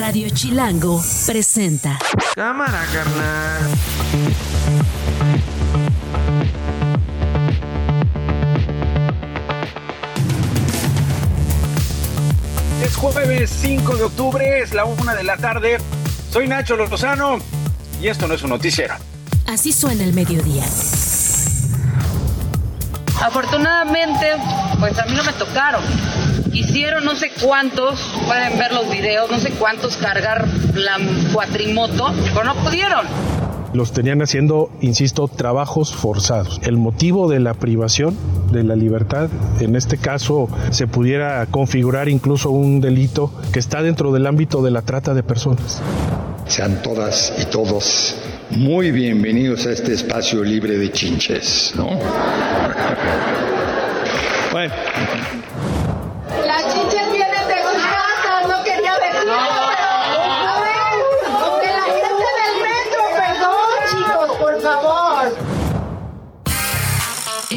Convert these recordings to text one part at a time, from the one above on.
Radio Chilango presenta. Cámara, carnal. Es jueves 5 de octubre, es la una de la tarde. Soy Nacho Lozano y esto no es un noticiero. Así suena el mediodía. Afortunadamente, pues a mí no me tocaron. Hicieron no sé cuántos, pueden ver los videos, no sé cuántos cargar la cuatrimoto, pero no pudieron. Los tenían haciendo, insisto, trabajos forzados. El motivo de la privación de la libertad, en este caso, se pudiera configurar incluso un delito que está dentro del ámbito de la trata de personas. Sean todas y todos muy bienvenidos a este espacio libre de chinches, ¿no? bueno.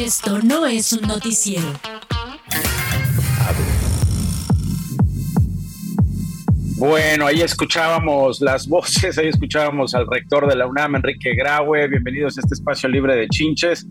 Esto no es un noticiero. Bueno, ahí escuchábamos las voces, ahí escuchábamos al rector de la UNAM, Enrique Graue. Bienvenidos a este espacio libre de chinches.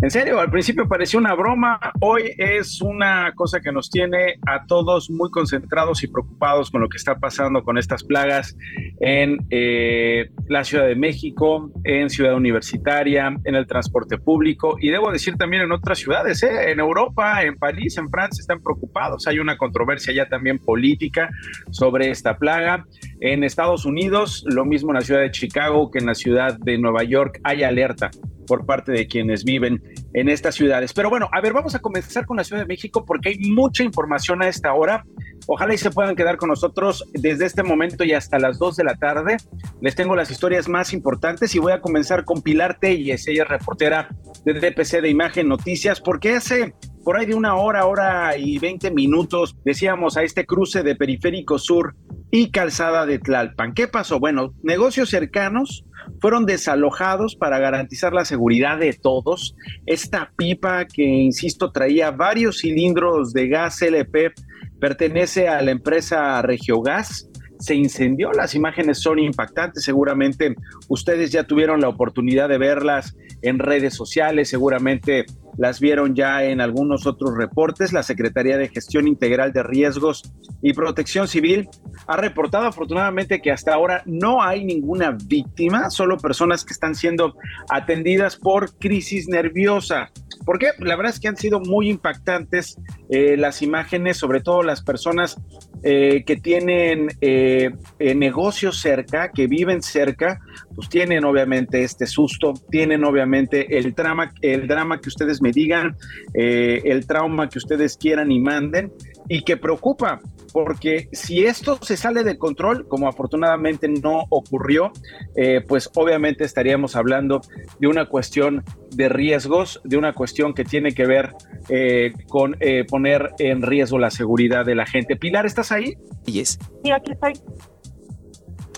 En serio, al principio pareció una broma, hoy es una cosa que nos tiene a todos muy concentrados y preocupados con lo que está pasando con estas plagas en eh, la Ciudad de México, en Ciudad Universitaria, en el transporte público y debo decir también en otras ciudades, ¿eh? en Europa, en París, en Francia están preocupados. Hay una controversia ya también política sobre esta plaga. En Estados Unidos, lo mismo en la ciudad de Chicago que en la ciudad de Nueva York, hay alerta por parte de quienes viven en estas ciudades. Pero bueno, a ver, vamos a comenzar con la Ciudad de México porque hay mucha información a esta hora. Ojalá y se puedan quedar con nosotros desde este momento y hasta las 2 de la tarde. Les tengo las historias más importantes y voy a comenzar con Pilar Telles, ella es reportera de DPC de Imagen Noticias, porque hace por ahí de una hora, hora y 20 minutos decíamos a este cruce de Periférico Sur y Calzada de Tlalpan. ¿Qué pasó? Bueno, negocios cercanos fueron desalojados para garantizar la seguridad de todos. Esta pipa que, insisto, traía varios cilindros de gas LP pertenece a la empresa Regiogas. Se incendió, las imágenes son impactantes, seguramente ustedes ya tuvieron la oportunidad de verlas en redes sociales, seguramente las vieron ya en algunos otros reportes. La Secretaría de Gestión Integral de Riesgos y Protección Civil ha reportado afortunadamente que hasta ahora no hay ninguna víctima, solo personas que están siendo atendidas por crisis nerviosa. Porque la verdad es que han sido muy impactantes eh, las imágenes, sobre todo las personas eh, que tienen eh, negocios cerca, que viven cerca, pues tienen obviamente este susto, tienen obviamente el drama, el drama que ustedes me digan, el trauma que ustedes quieran y manden, y que preocupa, porque si esto se sale de control, como afortunadamente no ocurrió, eh, pues obviamente estaríamos hablando de una cuestión de riesgos, de una cuestión que tiene que ver eh, con eh, poner en riesgo la seguridad de la gente. Pilar, ¿estás ahí? Yes. Sí, aquí estoy.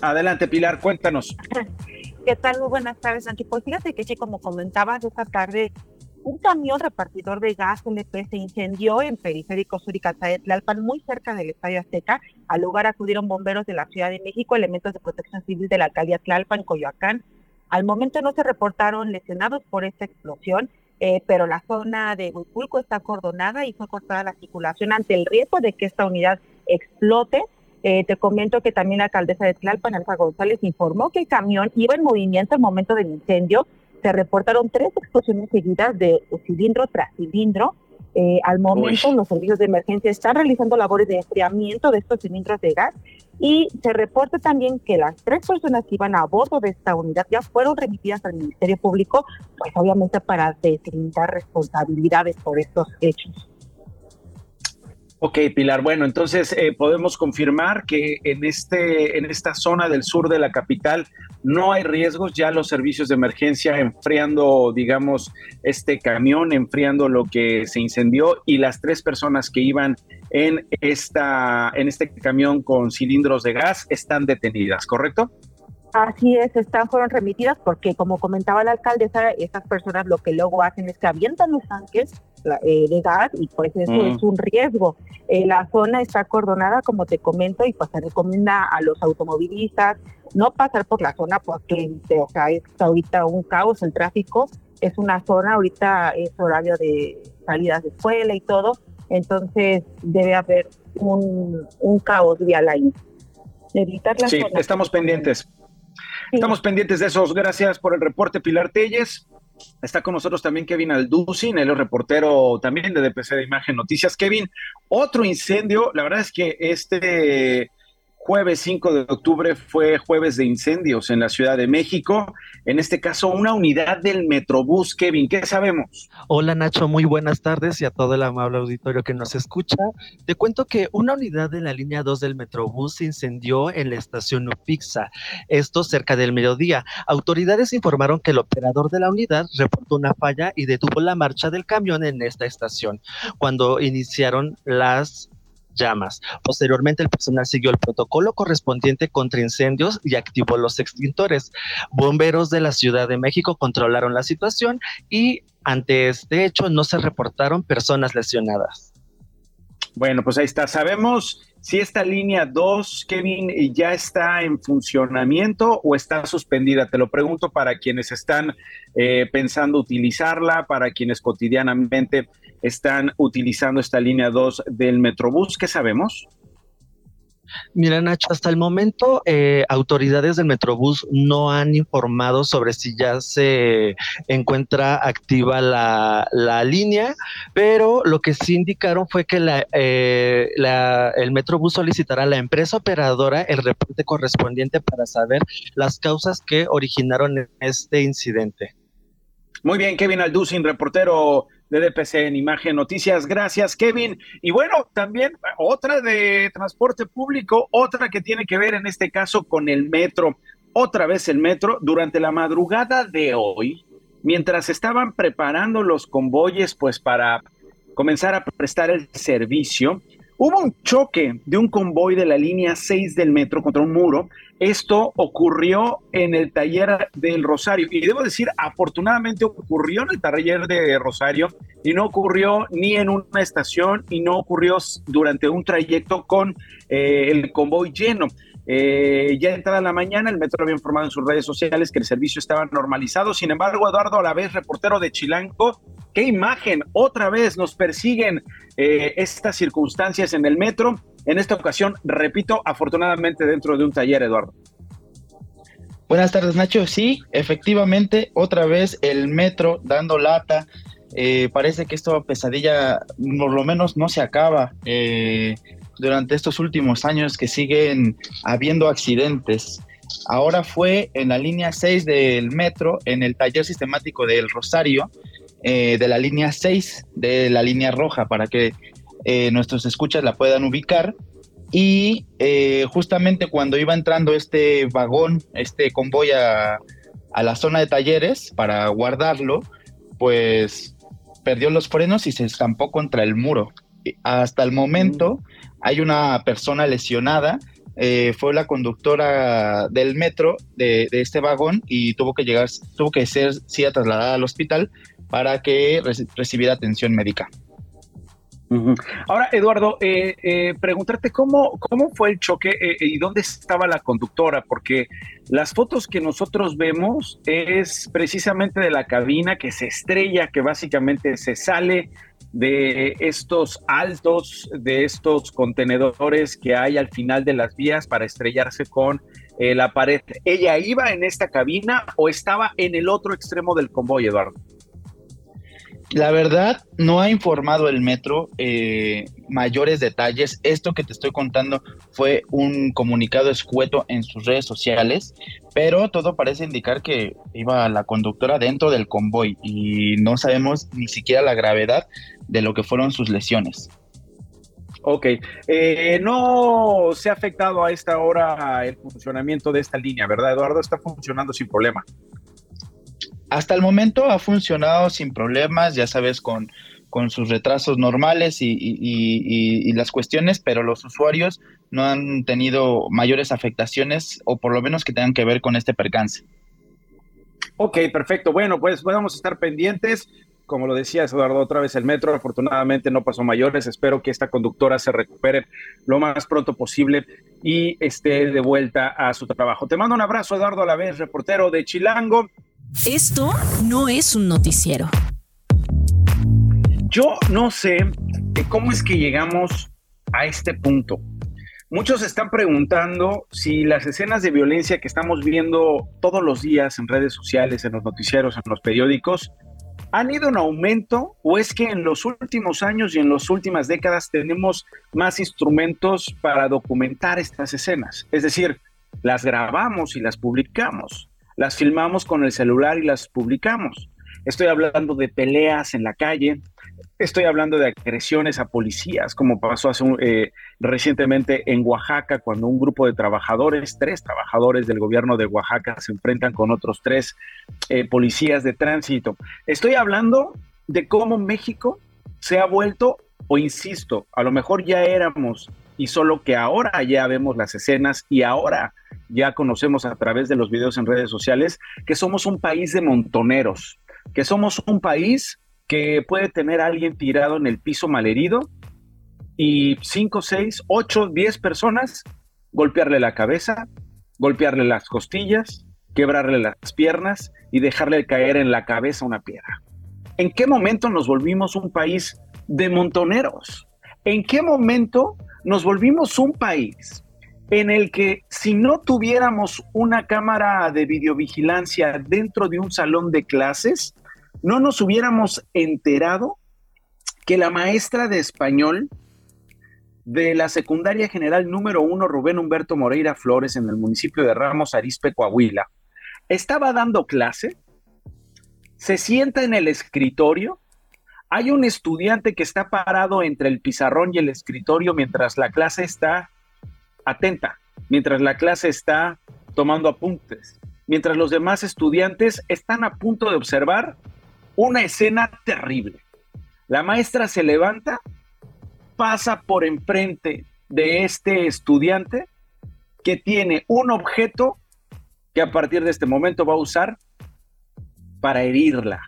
Adelante, Pilar, cuéntanos. ¿Qué tal? Muy buenas tardes, Santi. Pues fíjate que sí, como comentabas esta tarde, un camión repartidor de gas LP se incendió en Periférico Sur y Calzada de Tlalpan, muy cerca del Estadio Azteca. Al lugar acudieron bomberos de la Ciudad de México, elementos de protección civil de la alcaldía Tlalpan, Coyoacán. Al momento no se reportaron lesionados por esta explosión, eh, pero la zona de Huipulco está acordonada y fue cortada la circulación ante el riesgo de que esta unidad explote. Eh, te comento que también la alcaldesa de Tlalpan, Alfa González, informó que el camión iba en movimiento al momento del incendio se reportaron tres explosiones seguidas de cilindro tras cilindro. Eh, al momento, los servicios de emergencia están realizando labores de enfriamiento de estos cilindros de gas y se reporta también que las tres personas que iban a bordo de esta unidad ya fueron remitidas al Ministerio Público, pues obviamente para deslindar responsabilidades por estos hechos. Ok, Pilar. Bueno, entonces eh, podemos confirmar que en este, en esta zona del sur de la capital no hay riesgos. Ya los servicios de emergencia enfriando, digamos, este camión, enfriando lo que se incendió y las tres personas que iban en esta, en este camión con cilindros de gas están detenidas, ¿correcto? Así es, están, fueron remitidas porque, como comentaba la alcaldesa, estas personas lo que luego hacen es que avientan los tanques eh, de gas y pues eso Mm. es un riesgo. Eh, la zona está acordonada, como te comento, y pues se recomienda a los automovilistas no pasar por la zona porque, o sea, es ahorita un caos el tráfico. Es una zona, ahorita es horario de salidas de escuela y todo, entonces debe haber un, un caos vial ahí. Evitar la Sí, zona. estamos pendientes. Estamos pendientes de esos. Gracias por el reporte, Pilar Telles. Está con nosotros también Kevin Alducin, es reportero también de DPC de Imagen Noticias. Kevin, otro incendio. La verdad es que este jueves 5 de octubre fue jueves de incendios en la Ciudad de México. En este caso, una unidad del Metrobús. Kevin, ¿qué sabemos? Hola Nacho, muy buenas tardes y a todo el amable auditorio que nos escucha. Te cuento que una unidad de la línea 2 del Metrobús se incendió en la estación Upixa, esto cerca del mediodía. Autoridades informaron que el operador de la unidad reportó una falla y detuvo la marcha del camión en esta estación cuando iniciaron las llamas. Posteriormente, el personal siguió el protocolo correspondiente contra incendios y activó los extintores. Bomberos de la Ciudad de México controlaron la situación y ante este hecho no se reportaron personas lesionadas. Bueno, pues ahí está. Sabemos si esta línea 2, Kevin, ya está en funcionamiento o está suspendida. Te lo pregunto para quienes están eh, pensando utilizarla, para quienes cotidianamente están utilizando esta línea 2 del Metrobús. ¿Qué sabemos? Mira, Nacho, hasta el momento eh, autoridades del Metrobús no han informado sobre si ya se encuentra activa la, la línea, pero lo que sí indicaron fue que la, eh, la, el Metrobús solicitará a la empresa operadora el reporte correspondiente para saber las causas que originaron este incidente. Muy bien, Kevin Alducin, reportero de DPC en Imagen Noticias. Gracias, Kevin. Y bueno, también otra de transporte público, otra que tiene que ver en este caso con el metro. Otra vez el metro, durante la madrugada de hoy, mientras estaban preparando los convoyes, pues para comenzar a prestar el servicio, hubo un choque de un convoy de la línea 6 del metro contra un muro. Esto ocurrió en el taller del Rosario. Y debo decir, afortunadamente ocurrió en el taller de Rosario y no ocurrió ni en una estación y no ocurrió durante un trayecto con eh, el convoy lleno. Eh, ya entrada la mañana, el metro había informado en sus redes sociales que el servicio estaba normalizado. Sin embargo, Eduardo Alavés, reportero de Chilanco, qué imagen, otra vez nos persiguen eh, estas circunstancias en el metro. En esta ocasión, repito, afortunadamente dentro de un taller, Eduardo. Buenas tardes, Nacho. Sí, efectivamente, otra vez el metro dando lata. Eh, parece que esta pesadilla, por lo menos, no se acaba. Eh, durante estos últimos años que siguen habiendo accidentes. Ahora fue en la línea 6 del metro, en el taller sistemático del Rosario, eh, de la línea 6 de la línea roja, para que eh, nuestros escuchas la puedan ubicar. Y eh, justamente cuando iba entrando este vagón, este convoy a, a la zona de talleres para guardarlo, pues perdió los frenos y se estampó contra el muro. Hasta el momento hay una persona lesionada, eh, fue la conductora del metro de, de, este vagón y tuvo que llegar, tuvo que ser sí, trasladada al hospital para que re recibiera atención médica. Ahora, Eduardo, eh, eh, preguntarte cómo, cómo fue el choque eh, y dónde estaba la conductora, porque las fotos que nosotros vemos es precisamente de la cabina que se estrella, que básicamente se sale de estos altos, de estos contenedores que hay al final de las vías para estrellarse con eh, la pared. ¿Ella iba en esta cabina o estaba en el otro extremo del convoy, Eduardo? La verdad, no ha informado el metro eh, mayores detalles. Esto que te estoy contando fue un comunicado escueto en sus redes sociales, pero todo parece indicar que iba la conductora dentro del convoy y no sabemos ni siquiera la gravedad de lo que fueron sus lesiones. Ok, eh, no se ha afectado a esta hora el funcionamiento de esta línea, ¿verdad, Eduardo? Está funcionando sin problema. Hasta el momento ha funcionado sin problemas, ya sabes, con con sus retrasos normales y, las cuestiones, pero los usuarios no han tenido mayores afectaciones o por lo menos que tengan que ver con este percance. Ok, perfecto. Bueno, pues podemos estar pendientes. Como lo decía Eduardo, otra vez el metro, afortunadamente no pasó mayores. Espero que esta conductora se recupere lo más pronto posible y esté de vuelta a su trabajo. Te mando un abrazo, Eduardo a la vez, reportero de Chilango. Esto no es un noticiero. Yo no sé cómo es que llegamos a este punto. Muchos están preguntando si las escenas de violencia que estamos viendo todos los días en redes sociales, en los noticieros, en los periódicos, han ido en aumento o es que en los últimos años y en las últimas décadas tenemos más instrumentos para documentar estas escenas. Es decir, las grabamos y las publicamos, las filmamos con el celular y las publicamos. Estoy hablando de peleas en la calle, estoy hablando de agresiones a policías, como pasó eh, recientemente en Oaxaca, cuando un grupo de trabajadores, tres trabajadores del gobierno de Oaxaca, se enfrentan con otros tres eh, policías de tránsito. Estoy hablando de cómo México se ha vuelto, o insisto, a lo mejor ya éramos, y solo que ahora ya vemos las escenas y ahora ya conocemos a través de los videos en redes sociales que somos un país de montoneros que somos un país que puede tener a alguien tirado en el piso malherido y 5, 6, 8, 10 personas golpearle la cabeza, golpearle las costillas, quebrarle las piernas y dejarle caer en la cabeza una piedra. ¿En qué momento nos volvimos un país de montoneros? ¿En qué momento nos volvimos un país en el que si no tuviéramos una cámara de videovigilancia dentro de un salón de clases, no nos hubiéramos enterado que la maestra de español de la secundaria general número uno, Rubén Humberto Moreira Flores, en el municipio de Ramos Arispe, Coahuila, estaba dando clase, se sienta en el escritorio, hay un estudiante que está parado entre el pizarrón y el escritorio mientras la clase está atenta, mientras la clase está tomando apuntes, mientras los demás estudiantes están a punto de observar una escena terrible. La maestra se levanta, pasa por enfrente de este estudiante que tiene un objeto que a partir de este momento va a usar para herirla.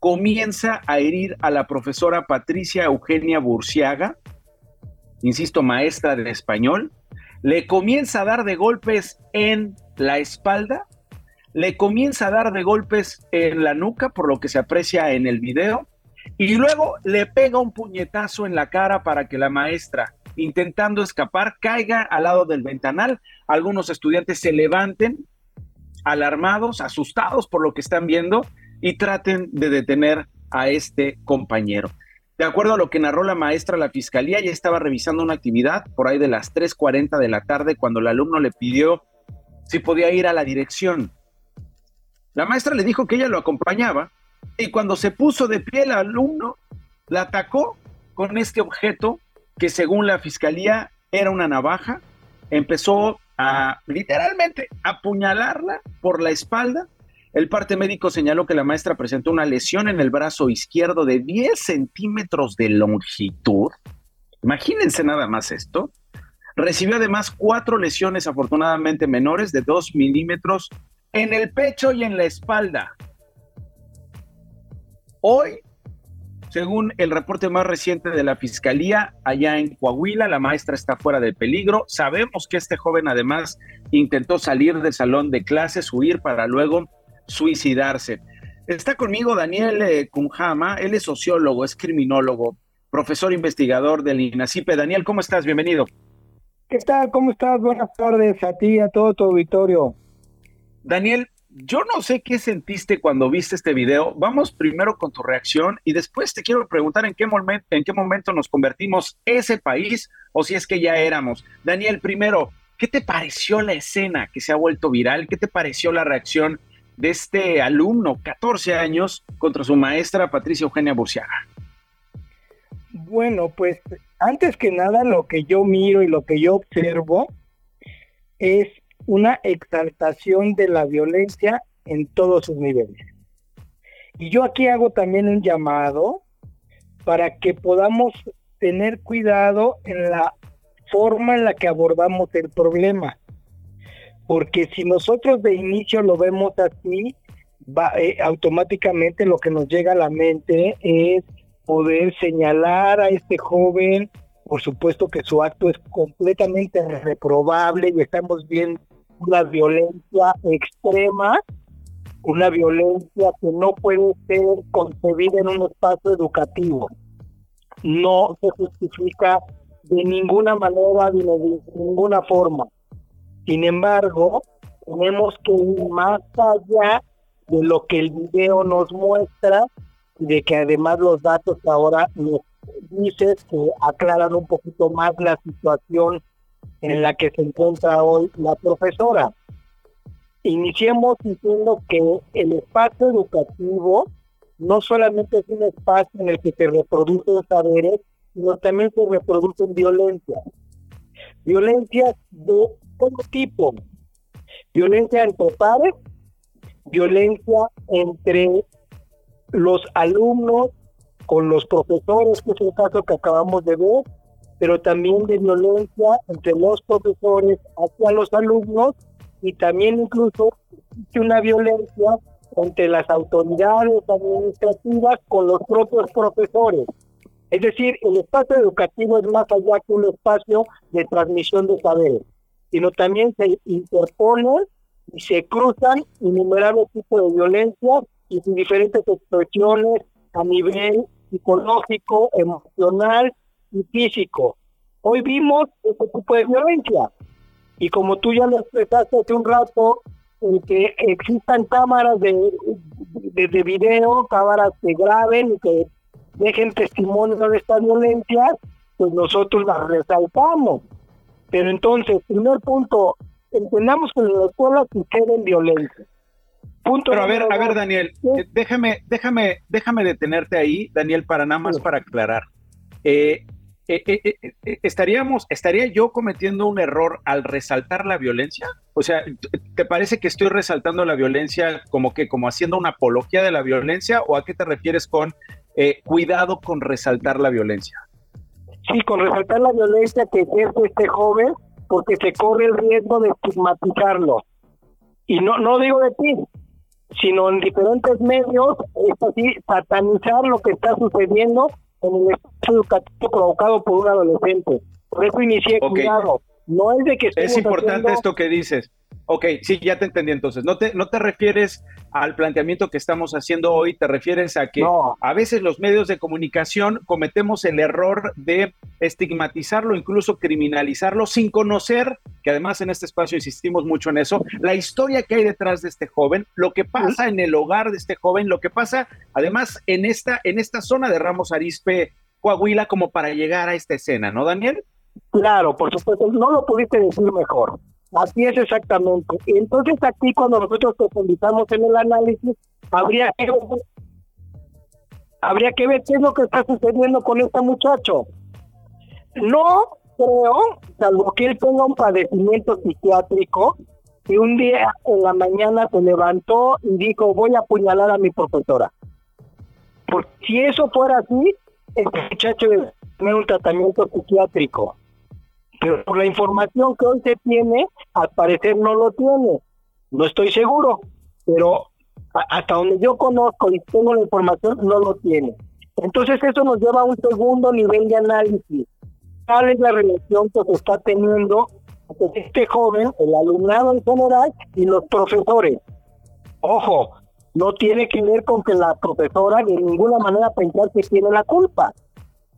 Comienza a herir a la profesora Patricia Eugenia Burciaga, insisto, maestra de español, le comienza a dar de golpes en la espalda le comienza a dar de golpes en la nuca, por lo que se aprecia en el video, y luego le pega un puñetazo en la cara para que la maestra, intentando escapar, caiga al lado del ventanal. Algunos estudiantes se levanten, alarmados, asustados por lo que están viendo, y traten de detener a este compañero. De acuerdo a lo que narró la maestra, la fiscalía ya estaba revisando una actividad por ahí de las 3.40 de la tarde cuando el alumno le pidió si podía ir a la dirección. La maestra le dijo que ella lo acompañaba y cuando se puso de pie el alumno, la atacó con este objeto que según la fiscalía era una navaja, empezó a literalmente apuñalarla por la espalda. El parte médico señaló que la maestra presentó una lesión en el brazo izquierdo de 10 centímetros de longitud. Imagínense nada más esto. Recibió además cuatro lesiones afortunadamente menores de 2 milímetros en el pecho y en la espalda. Hoy, según el reporte más reciente de la Fiscalía, allá en Coahuila, la maestra está fuera de peligro. Sabemos que este joven además intentó salir del salón de clases, huir para luego suicidarse. Está conmigo Daniel eh, Kunjama, él es sociólogo, es criminólogo, profesor investigador del INACIPE. Daniel, ¿cómo estás? Bienvenido. ¿Qué tal? ¿Cómo estás? Buenas tardes a ti y a todo tu auditorio. Daniel, yo no sé qué sentiste cuando viste este video. Vamos primero con tu reacción y después te quiero preguntar en qué, momento, en qué momento nos convertimos ese país o si es que ya éramos. Daniel, primero, ¿qué te pareció la escena que se ha vuelto viral? ¿Qué te pareció la reacción de este alumno, 14 años, contra su maestra Patricia Eugenia Burciaga? Bueno, pues antes que nada lo que yo miro y lo que yo observo es una exaltación de la violencia en todos sus niveles. Y yo aquí hago también un llamado para que podamos tener cuidado en la forma en la que abordamos el problema. Porque si nosotros de inicio lo vemos así, eh, automáticamente lo que nos llega a la mente es poder señalar a este joven, por supuesto que su acto es completamente reprobable y estamos viendo una violencia extrema, una violencia que no puede ser concebida en un espacio educativo. No se justifica de ninguna manera ni de ninguna forma. Sin embargo, tenemos que ir más allá de lo que el video nos muestra y de que además los datos ahora nos dicen que aclaran un poquito más la situación en la que se encuentra hoy la profesora. Iniciemos diciendo que el espacio educativo no solamente es un espacio en el que se reproducen saberes, sino también se reproducen violencia. Violencia de todo tipo. Violencia entre padres, violencia entre los alumnos con los profesores, que es el caso que acabamos de ver, pero también de violencia entre los profesores hacia los alumnos y también incluso una violencia entre las autoridades administrativas con los propios profesores. Es decir, el espacio educativo es más allá que un espacio de transmisión de saberes, sino también se interponen y se cruzan innumerables tipos de violencia y sus diferentes expresiones a nivel psicológico, emocional y físico. Hoy vimos ese tipo de violencia. Y como tú ya lo expresaste hace un rato, que existan cámaras de, de, video, cámaras que graben y que dejen testimonio de esta violencia, pues nosotros las resaltamos. Pero entonces, primer punto, entendamos que en la escuela suceden violencia. Punto Pero a ver, a ver, Daniel, eh, déjame, déjame, déjame detenerte ahí, Daniel, para nada más para aclarar. Eh, eh, estaríamos, estaría yo cometiendo un error al resaltar la violencia. O sea, ¿te parece que estoy resaltando la violencia como que, como haciendo una apología de la violencia, o a qué te refieres con cuidado con resaltar la violencia? Sí, con resaltar la violencia que ejerce este joven, porque se corre el riesgo de estigmatizarlo. Y no, no digo de ti, sino en diferentes medios, es así, satanizar lo que está sucediendo en el espacio educativo provocado por un adolescente. Por eso inicié cuidado. No es de que Es importante esto que dices. Ok, sí, ya te entendí entonces. No te, no te refieres al planteamiento que estamos haciendo hoy, te refieres a que a veces los medios de comunicación cometemos el error de estigmatizarlo, incluso criminalizarlo sin conocer, que además en este espacio insistimos mucho en eso, la historia que hay detrás de este joven, lo que pasa en el hogar de este joven, lo que pasa además en esta, en esta zona de Ramos Arispe, Coahuila, como para llegar a esta escena, ¿no, Daniel? Claro, por supuesto, no lo pudiste decir mejor. Así es exactamente. Entonces aquí cuando nosotros profundizamos en el análisis, habría que, habría que ver qué es lo que está sucediendo con este muchacho. No creo, salvo que él tenga un padecimiento psiquiátrico, y un día en la mañana se levantó y dijo, voy a apuñalar a mi profesora. Porque si eso fuera así, el muchacho debe tener un tratamiento psiquiátrico. Pero por la información que hoy se tiene, al parecer no lo tiene. No estoy seguro, pero hasta donde yo conozco y tengo la información, no lo tiene. Entonces eso nos lleva a un segundo nivel de análisis. ¿Cuál es la relación que se está teniendo entre este joven, el alumnado en general y los profesores? Ojo, no tiene que ver con que la profesora de ninguna manera pensar que tiene la culpa.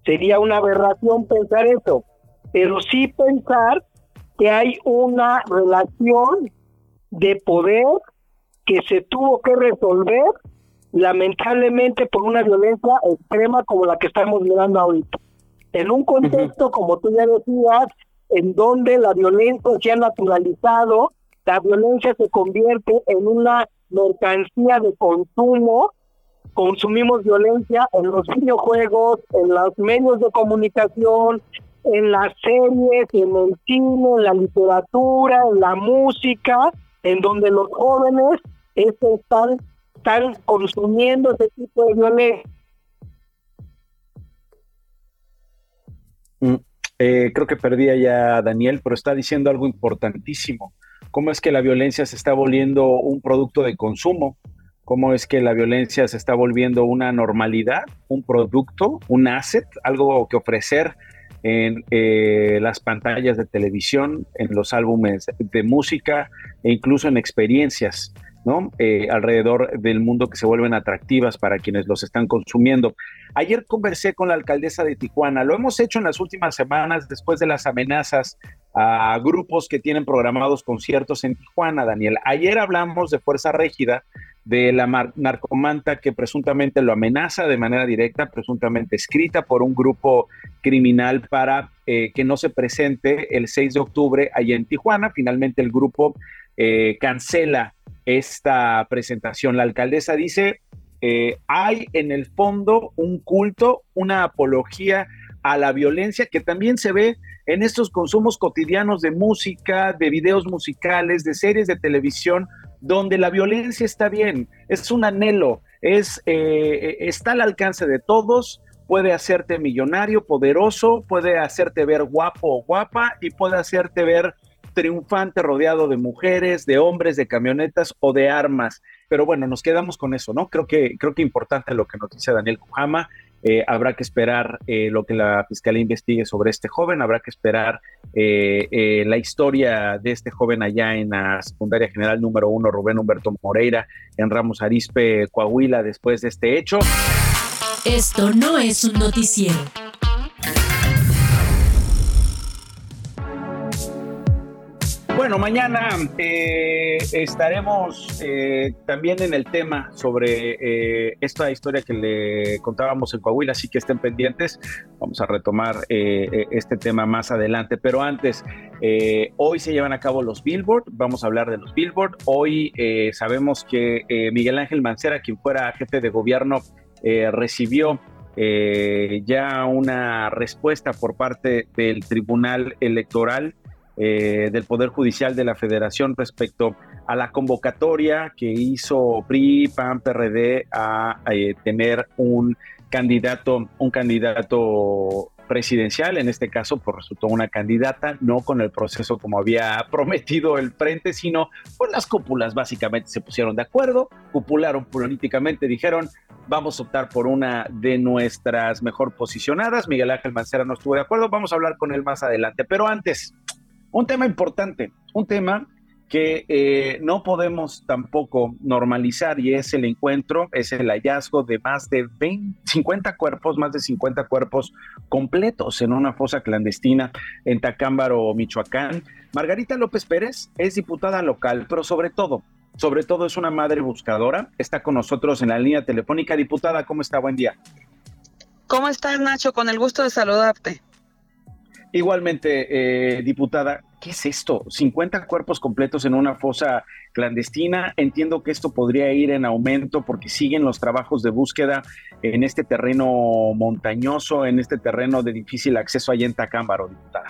Sería una aberración pensar eso pero sí pensar que hay una relación de poder que se tuvo que resolver lamentablemente por una violencia extrema como la que estamos mirando ahorita. En un contexto, como tú ya decías, en donde la violencia se ha naturalizado, la violencia se convierte en una mercancía de consumo, consumimos violencia en los videojuegos, en los medios de comunicación, en las series, en el cine, en la literatura, en la música, en donde los jóvenes están, están consumiendo ese tipo de violencia. Mm, eh, creo que perdí ya Daniel, pero está diciendo algo importantísimo. ¿Cómo es que la violencia se está volviendo un producto de consumo? ¿Cómo es que la violencia se está volviendo una normalidad, un producto, un asset, algo que ofrecer en eh, las pantallas de televisión, en los álbumes de música e incluso en experiencias? ¿no? Eh, alrededor del mundo que se vuelven atractivas para quienes los están consumiendo. Ayer conversé con la alcaldesa de Tijuana, lo hemos hecho en las últimas semanas después de las amenazas a grupos que tienen programados conciertos en Tijuana, Daniel. Ayer hablamos de Fuerza Régida, de la narcomanta que presuntamente lo amenaza de manera directa, presuntamente escrita por un grupo criminal para eh, que no se presente el 6 de octubre allá en Tijuana. Finalmente el grupo eh, cancela esta presentación. La alcaldesa dice, eh, hay en el fondo un culto, una apología a la violencia que también se ve en estos consumos cotidianos de música, de videos musicales, de series de televisión, donde la violencia está bien, es un anhelo, es, eh, está al alcance de todos, puede hacerte millonario, poderoso, puede hacerte ver guapo o guapa y puede hacerte ver triunfante rodeado de mujeres, de hombres, de camionetas o de armas. Pero bueno, nos quedamos con eso, ¿no? Creo que, creo que importante lo que nos dice Daniel Cujama. Eh, habrá que esperar eh, lo que la fiscalía investigue sobre este joven, habrá que esperar eh, la historia de este joven allá en la secundaria general número uno, Rubén Humberto Moreira, en Ramos Arispe, Coahuila, después de este hecho. Esto no es un noticiero. Bueno, mañana eh, estaremos eh, también en el tema sobre eh, esta historia que le contábamos en Coahuila, así que estén pendientes. Vamos a retomar este tema más adelante, pero antes, hoy se llevan a cabo los Billboard, vamos a hablar de los Billboard. Hoy sabemos que Miguel Ángel Mancera, quien fuera jefe de gobierno, recibió ya una respuesta por parte del Tribunal Electoral eh, del Poder Judicial de la Federación respecto a la convocatoria que hizo PRI, PAN, PRD a, eh, tener un candidato, un candidato presidencial, en este caso pues resultó una candidata, no con el proceso como había prometido el frente, sino con las cúpulas básicamente se pusieron de acuerdo, cupularon políticamente, dijeron vamos a optar por una de nuestras mejor posicionadas, Miguel Ángel Mancera no estuvo de acuerdo, vamos a hablar con él más adelante, pero antes, un tema importante, un tema que eh, no podemos tampoco normalizar y es el encuentro, es el hallazgo de más de 20, 50 cuerpos, más de 50 cuerpos completos en una fosa clandestina en Tacámbaro, Michoacán. Margarita López Pérez es diputada local, pero sobre todo, sobre todo es una madre buscadora. Está con nosotros en la línea telefónica. Diputada, ¿cómo está? Buen día. ¿Cómo estás, Nacho? Con el gusto de saludarte. Igualmente, eh, diputada, ¿qué es esto? 50 cuerpos completos en una fosa clandestina. Entiendo que esto podría ir en aumento porque siguen los trabajos de búsqueda en este terreno montañoso, en este terreno de difícil acceso allá en Tacámbaro, diputada.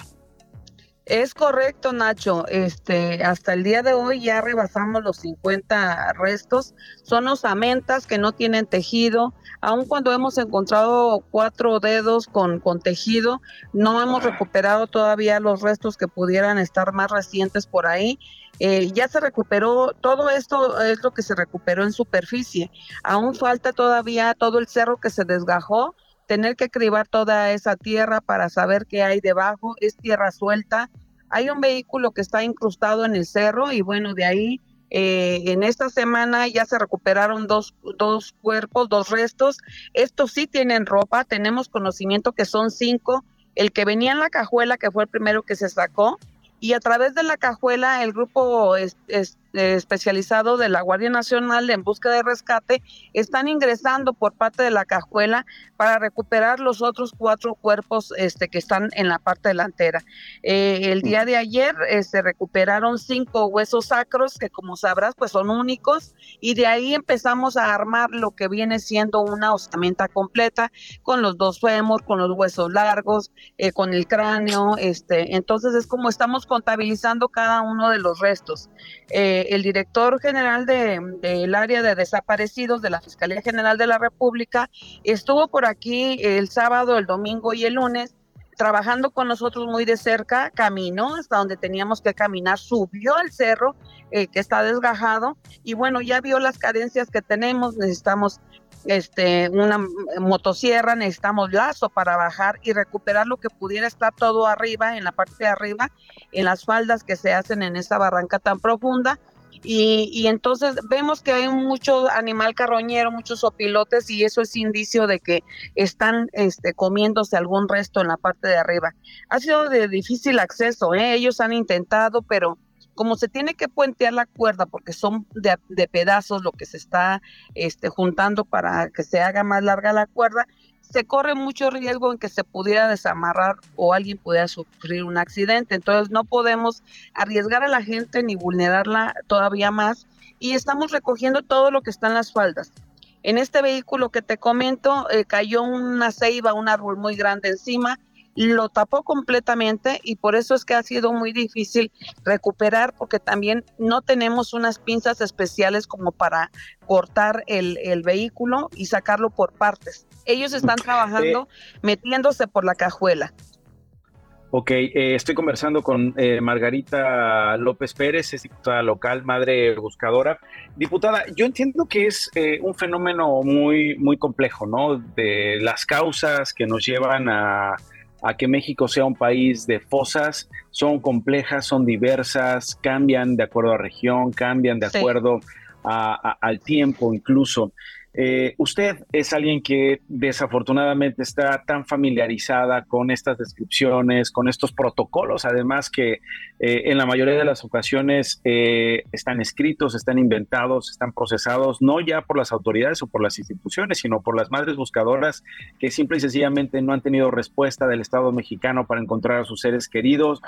Es correcto, Nacho. Este, hasta el día de hoy ya rebasamos los 50 restos. Son osamentas que no tienen tejido, aun cuando hemos encontrado cuatro dedos con, con tejido, no hemos recuperado todavía los restos que pudieran estar más recientes por ahí. Eh, ya se recuperó, todo esto es lo que se recuperó en superficie. Aún falta todavía todo el cerro que se desgajó, tener que cribar toda esa tierra para saber qué hay debajo, es tierra suelta. Hay un vehículo que está incrustado en el cerro y bueno, de ahí eh, en esta semana ya se recuperaron dos, dos cuerpos, dos restos. Estos sí tienen ropa, tenemos conocimiento que son cinco. El que venía en la cajuela, que fue el primero que se sacó, y a través de la cajuela el grupo es, eh, especializado de la Guardia Nacional en búsqueda de rescate están ingresando por parte de la cajuela para recuperar los otros cuatro cuerpos este, que están en la parte delantera. Eh, el día de ayer se este, recuperaron cinco huesos sacros que como sabrás pues son únicos y de ahí empezamos a armar lo que viene siendo una osamenta completa con los dos fémur, con los huesos largos, eh, con el cráneo, este, entonces es como estamos contabilizando cada uno de los restos. Eh, el director general del área de desaparecidos de la Fiscalía General de la República estuvo por aquí el sábado, el domingo y el lunes trabajando con nosotros muy de cerca, caminó hasta donde teníamos que caminar, subió al cerro eh, que está desgajado y bueno, ya vio las carencias que tenemos, necesitamos este, una motosierra, necesitamos lazo para bajar y recuperar lo que pudiera estar todo arriba, en la parte de arriba, en las faldas que se hacen en esa barranca tan profunda. Y, entonces vemos que hay mucho animal carroñero, muchos opilotes y eso es indicio de que están este, comiéndose algún resto en la parte de arriba. Ha sido de difícil acceso, ¿eh? ellos han intentado, pero como se tiene que puentear la cuerda porque son de, pedazos lo que se está este, juntando para que se haga más larga la cuerda, se corre mucho riesgo en que se pudiera desamarrar o alguien pudiera sufrir un accidente. Entonces no podemos arriesgar a la gente ni vulnerarla todavía más y estamos recogiendo todo lo que está en las faldas. En este vehículo que te comento eh, cayó una ceiba, un árbol muy grande encima lo tapó completamente y por eso es que ha sido muy difícil recuperar porque también no tenemos unas pinzas especiales como para cortar el, vehículo y sacarlo por partes. Ellos están trabajando metiéndose por la cajuela. Ok, eh, estoy conversando con eh, Margarita López Pérez, es diputada local, madre buscadora. Diputada, yo entiendo que es eh, un fenómeno muy, muy complejo, ¿no? De las causas que nos llevan a, a que México sea un país de fosas, son complejas, son diversas, cambian de acuerdo a región, cambian de acuerdo al tiempo incluso. Eh, usted es alguien que desafortunadamente está tan familiarizada con estas descripciones, con estos protocolos, además que eh, en la mayoría de las ocasiones eh, están escritos, están inventados, están procesados, no ya por las autoridades o por las instituciones, sino por las madres buscadoras que simple y sencillamente no han tenido respuesta del Estado mexicano para encontrar a sus seres queridos,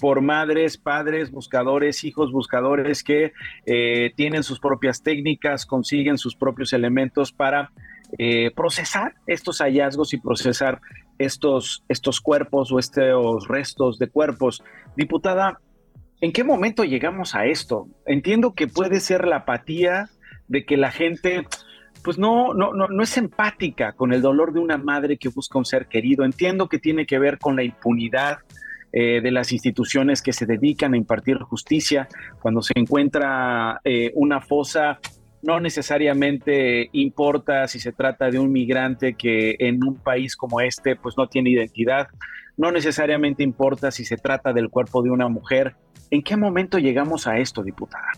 por madres, padres, buscadores, hijos buscadores que eh, tienen sus propias técnicas, consiguen sus propios elementos para eh, procesar estos hallazgos y procesar estos, estos cuerpos o estos restos de cuerpos. Diputada, ¿en qué momento llegamos a esto? Entiendo que puede ser la apatía de que la gente pues no, no, no, no es empática con el dolor de una madre que busca un ser querido. Entiendo que tiene que ver con la impunidad eh, de las instituciones que se dedican a impartir justicia. Cuando se encuentra eh, una fosa, no necesariamente importa si se trata de un migrante que en un país como este pues no tiene identidad, no necesariamente importa si se trata del cuerpo de una mujer. ¿En qué momento llegamos a esto, diputada?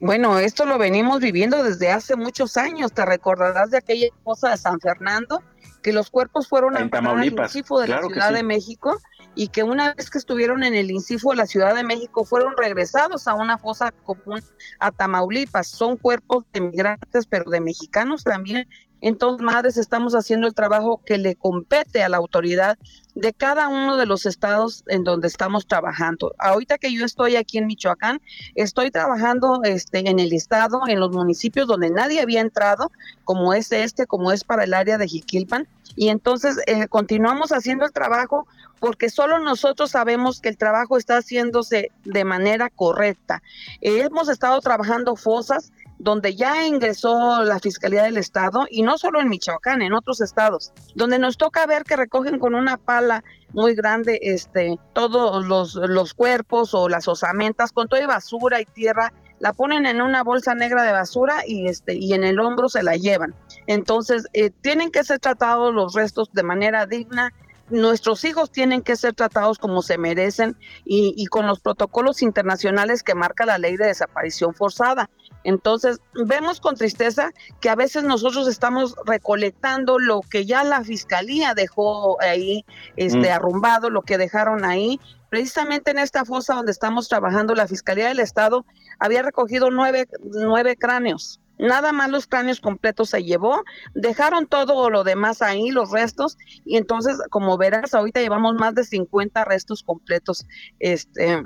Bueno, esto lo venimos viviendo desde hace muchos años. Te recordarás de aquella fosa de San Fernando, que los cuerpos fueron de la Ciudad de México y que una vez que estuvieron en el INCIFO de la Ciudad de México fueron regresados a una fosa común a Tamaulipas. Son cuerpos de migrantes, pero de mexicanos también. Entonces, madres, estamos haciendo el trabajo que le compete a la autoridad de cada uno de los estados en donde estamos trabajando. Ahorita que yo estoy aquí en Michoacán, estoy trabajando este, en el estado, en los municipios donde nadie había entrado, como es este, como es para el área de Jiquilpan, y entonces eh, continuamos haciendo el trabajo porque solo nosotros sabemos que el trabajo está haciéndose de manera correcta. hemos estado trabajando fosas donde ya ingresó la Fiscalía del Estado, y no solo en Michoacán, en otros estados, donde nos toca ver que recogen con una pala muy grande este, todos los, los cuerpos o las osamentas, con toda basura y tierra, la ponen en una bolsa negra de basura y, este, y en el hombro se la llevan. Entonces, eh, tienen que ser tratados los restos de manera digna nuestros hijos tienen que ser tratados como se merecen y, con los protocolos internacionales que marca la ley de desaparición forzada. Entonces, vemos con tristeza que a veces nosotros estamos recolectando lo que ya la fiscalía dejó ahí este, mm. arrumbado, lo que dejaron ahí. Precisamente en esta fosa donde estamos trabajando, la Fiscalía del Estado había recogido nueve, nueve cráneos Nada más los cráneos completos se llevó, dejaron todo lo demás ahí, los restos, y entonces, como verás, ahorita llevamos más de 50 restos completos, este,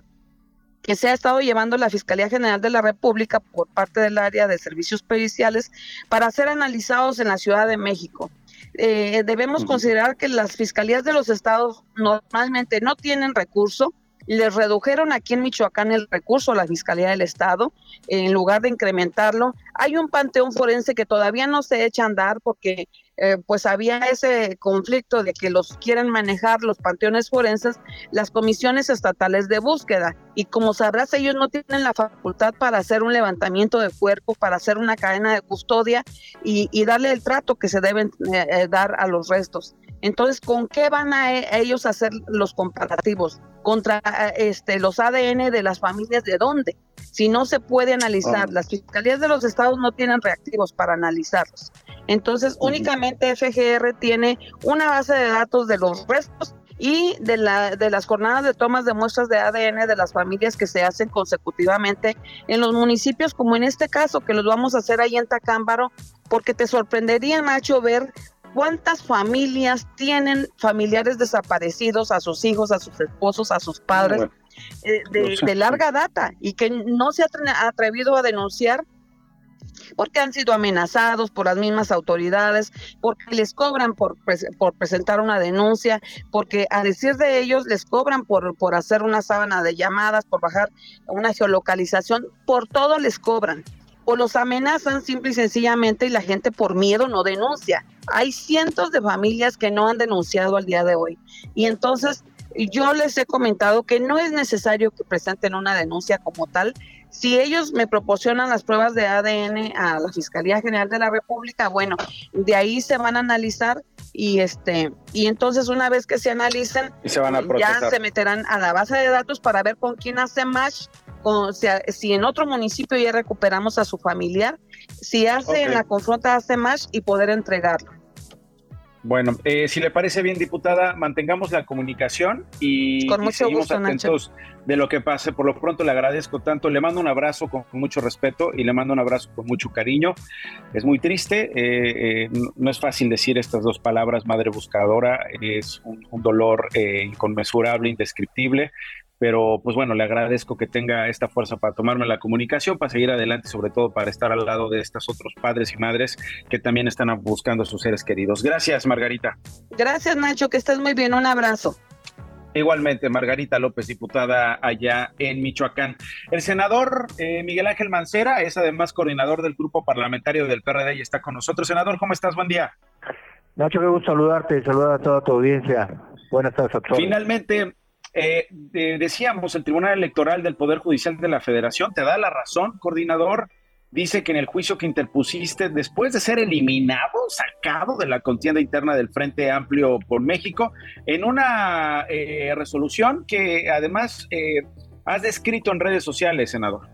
que se ha estado llevando la Fiscalía General de la República por parte del área de servicios periciales para ser analizados en la Ciudad de México. Eh, debemos considerar que las fiscalías de los estados normalmente no tienen recurso les redujeron aquí en Michoacán el recurso a la Fiscalía del Estado, en lugar de incrementarlo. Hay un panteón forense que todavía no se echa a andar porque eh, pues había ese conflicto de que los quieren manejar los panteones forenses, las comisiones estatales de búsqueda. Y como sabrás, ellos no tienen la facultad para hacer un levantamiento de cuerpo, para hacer una cadena de custodia y, darle el trato que se deben eh, eh, dar a los restos. Entonces, ¿con qué van a, ellos a hacer los comparativos? Contra este, los ADN de las familias de dónde? Si no se puede analizar, las fiscalías de los estados no tienen reactivos para analizarlos. Entonces, únicamente FGR tiene una base de datos de los restos y de, la, de las jornadas de tomas de muestras de ADN de las familias que se hacen consecutivamente en los municipios, como en este caso, que los vamos a hacer ahí en Tacámbaro, porque te sorprendería, Nacho, ver cuántas familias tienen familiares desaparecidos, a sus hijos, a sus esposos, a sus padres, eh, de, de, larga data y que no se ha atrevido a denunciar porque han sido amenazados por las mismas autoridades, porque les cobran por, por presentar una denuncia, porque a decir de ellos les cobran por, por hacer una sábana de llamadas, por bajar una geolocalización, por todo les cobran. O los amenazan simple y sencillamente y la gente por miedo no denuncia. Hay cientos de familias que no han denunciado al día de hoy. Y entonces yo les he comentado que no es necesario que presenten una denuncia como tal, si ellos me proporcionan las pruebas de ADN a la Fiscalía General de la República, bueno, de ahí se van a analizar y este y entonces una vez que se analicen ya se meterán a la base de datos para ver con quién hace match con, si, si, en otro municipio ya recuperamos a su familiar, si hace en la confronta hace match y poder entregarlo. Bueno, eh, si le parece bien, diputada, mantengamos la comunicación y, seguimos atentos de lo que pase. Por lo pronto le agradezco tanto, le mando un abrazo con mucho respeto y le mando un abrazo con mucho cariño. Es muy triste, eh, eh, no es fácil decir estas dos palabras, madre buscadora, es un, un dolor inconmensurable, indescriptible pero pues bueno, le agradezco que tenga esta fuerza para tomarme la comunicación, para seguir adelante, sobre todo para estar al lado de estos otros padres y madres que también están buscando a sus seres queridos. Gracias, Margarita. Gracias, Nacho, que estés muy bien. Un abrazo. Igualmente, Margarita López, diputada allá en Michoacán. El senador eh, Miguel Ángel Mancera es además coordinador del grupo parlamentario del PRD y está con nosotros. Senador, ¿cómo estás? Buen día. Nacho, qué gusto saludarte y saludar a toda tu audiencia. Buenas tardes a todos. Finalmente, eh, decíamos, el Tribunal Electoral del Poder Judicial de la Federación te da la razón, coordinador. Dice que en el juicio que interpusiste, después de ser eliminado, sacado de la contienda interna del Frente Amplio por México, en una eh, resolución que además eh, has descrito en redes sociales, senador.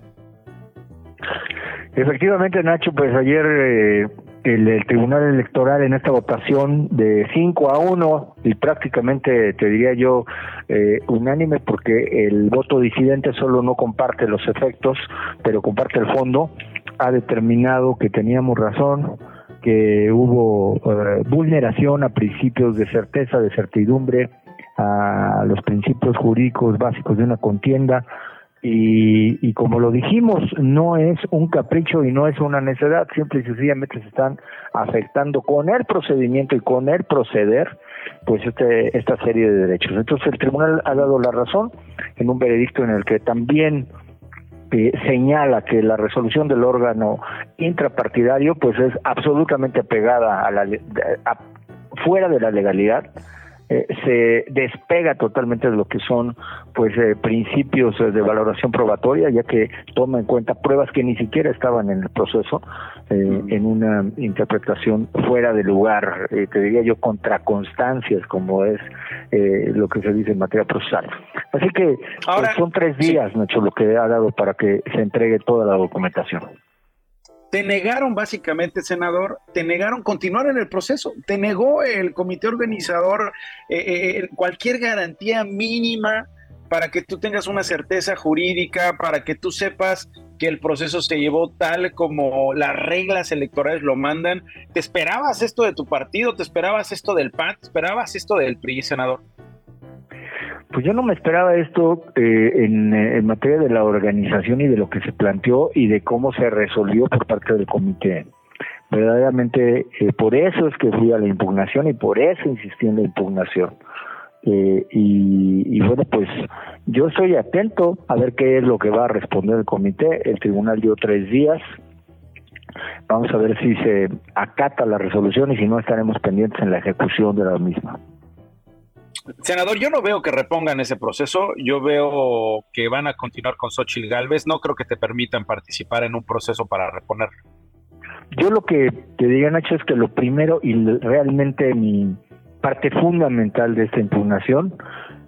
Efectivamente, Nacho, pues ayer el, Tribunal Electoral en esta votación de 5 a 1 y prácticamente te diría yo eh, unánime porque el voto disidente solo no comparte los efectos, pero comparte el fondo, ha determinado que teníamos razón, que hubo eh, vulneración a principios de certeza, de certidumbre, a los principios jurídicos básicos de una contienda, y, como lo dijimos, no es un capricho y no es una necedad, simple y sencillamente se están afectando con el procedimiento y con el proceder, pues este, esta serie de derechos. Entonces el tribunal ha dado la razón en un veredicto en el que también eh, señala que la resolución del órgano intrapartidario pues es absolutamente pegada a la fuera de la legalidad eh, se despega totalmente de lo que son pues eh, principios de valoración probatoria ya que toma en cuenta pruebas que ni siquiera estaban en el proceso eh, en una interpretación fuera de lugar te diría yo contra constancias como es lo que se dice en materia procesal. Así que pues, son tres días Nacho lo que ha dado para que se entregue toda la documentación te negaron básicamente, senador, te negaron continuar en el proceso, te negó el comité organizador eh, eh, eh, cualquier garantía mínima para que tú tengas una certeza jurídica, para que tú sepas que el proceso se llevó tal como las reglas electorales lo mandan. ¿Te esperabas esto de tu partido? ¿Te esperabas esto del PAN? ¿Te esperabas esto del PRI, senador? Pues yo no me esperaba esto eh, en, materia de la organización y de lo que se planteó y de cómo se resolvió por parte del comité. Verdaderamente, eh, por eso es que fui a la impugnación y por eso insistí en la impugnación. Eh, y, bueno, pues yo estoy atento a ver qué es lo que va a responder el comité. El tribunal dio tres días. Vamos a ver si se acata la resolución y si no estaremos pendientes en la ejecución de la misma. Senador, yo no veo que repongan ese proceso, yo veo que van a continuar con Xochitl Galvez, no creo que te permitan participar en un proceso para reponer. Yo lo que te diga, Nacho, es que lo primero y realmente mi parte fundamental de esta impugnación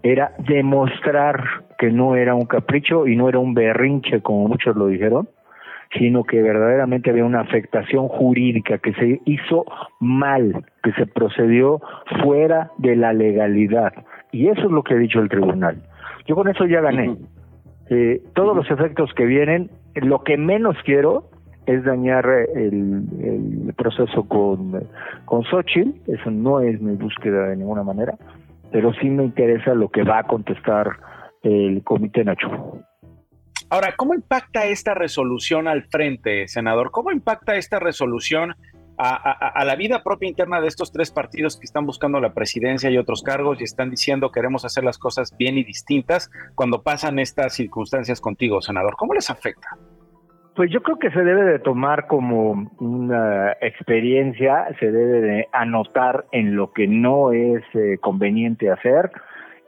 era demostrar que no era un capricho y no era un berrinche, como muchos lo dijeron, sino que verdaderamente había una afectación jurídica, que se hizo mal, que se procedió fuera de la legalidad. Y eso es lo que ha dicho el tribunal. Yo con eso ya gané. Eh, todos los efectos que vienen, lo que menos quiero es dañar el, proceso con, con Xochitl, eso no es mi búsqueda de ninguna manera, pero sí me interesa lo que va a contestar el Comité Nacho. Ahora, ¿cómo impacta esta resolución al frente, senador? ¿Cómo impacta esta resolución a, la vida propia interna de estos tres partidos que están buscando la presidencia y otros cargos y están diciendo queremos hacer las cosas bien y distintas cuando pasan estas circunstancias contigo, senador? ¿Cómo les afecta? Pues yo creo que se debe de tomar como una experiencia, se debe de anotar en lo que no es eh, conveniente hacer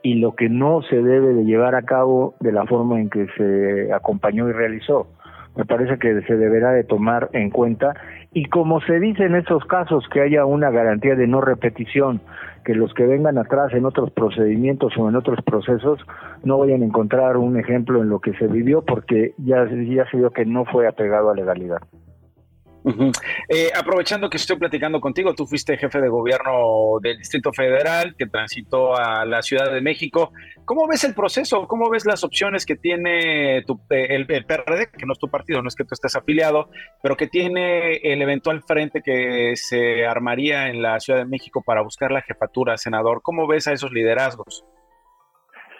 y lo que no se debe de llevar a cabo de la forma en que se acompañó y realizó. Me parece que se deberá de tomar en cuenta y como se dice en estos casos que haya una garantía de no repetición, que los que vengan atrás en otros procedimientos o en otros procesos no vayan a encontrar un ejemplo en lo que se vivió porque ya, ya se vio que no fue apegado a legalidad. Eh, aprovechando que estoy platicando contigo, tú fuiste jefe de gobierno del Distrito Federal que transitó a la Ciudad de México. ¿Cómo ves el proceso? ¿Cómo ves las opciones que tiene tu, el, PRD, que no es tu partido, no es que tú estés afiliado, pero que tiene el eventual frente que se armaría en la Ciudad de México para buscar la jefatura, senador? ¿Cómo ves a esos liderazgos?